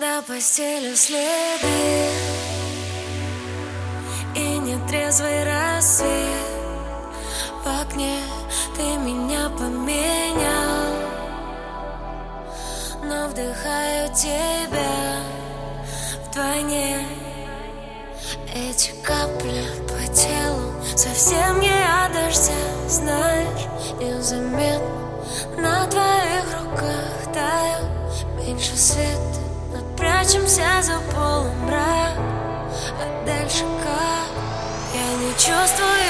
До постели следы. И нетрезвый рассвет. В окне ты меня поменял. Но вдыхаю тебя вдвойне. Эти капли по телу Совсем не от Знаешь, незаметно На твоих руках таю Меньше света Прячемся за полумрак А дальше как? Я не чувствую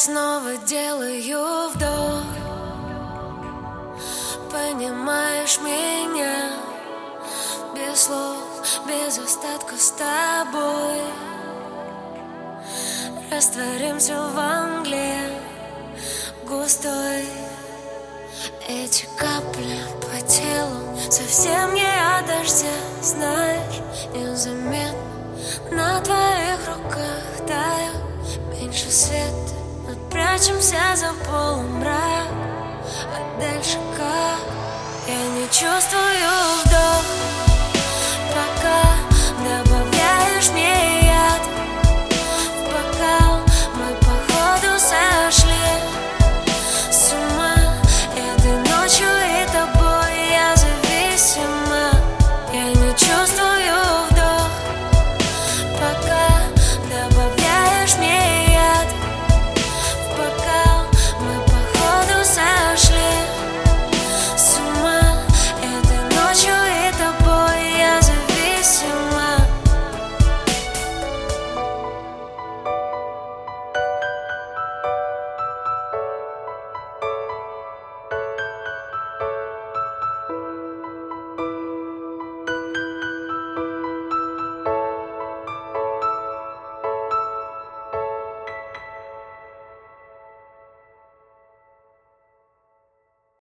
Снова делаю вдох. Понимаешь меня Без слов, без остатка с тобой. Растворимся во мгле густой. Эти капли по телу Совсем не от дождя Знаешь, незаметно На твоих руках таю Меньше света прячемся за полумрак А дальше как? Я не чувствую